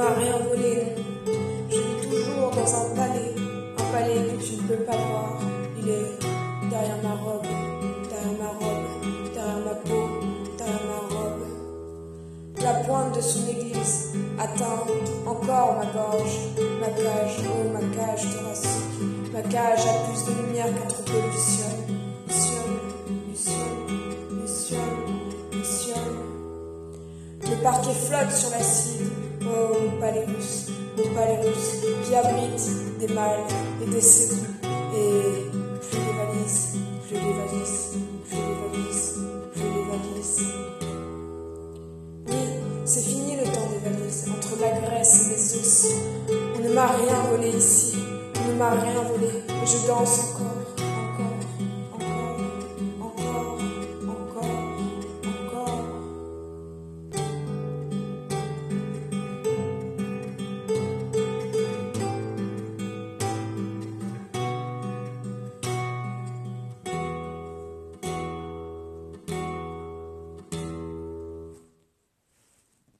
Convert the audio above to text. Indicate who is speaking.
Speaker 1: m'as rien. Je vis toujours dans un palais, un palais que tu ne peux pas voir. Il est derrière ma robe, derrière ma robe, derrière ma peau, derrière ma robe. La pointe de son église atteint encore ma gorge, ma cage, oh ma cage thoracique. Ma cage a plus de lumière qu'un troupeau du ciel. Le parquet flotte sur l'acide oh palais russe, qui abrite des mâles et des séduits, et plus les valises, plus les valises, plus les valises, plus les valises. Oui, c'est fini le temps des valises, entre la graisse et les os. On ne m'a rien volé ici, on ne m'a rien volé, je danse encore.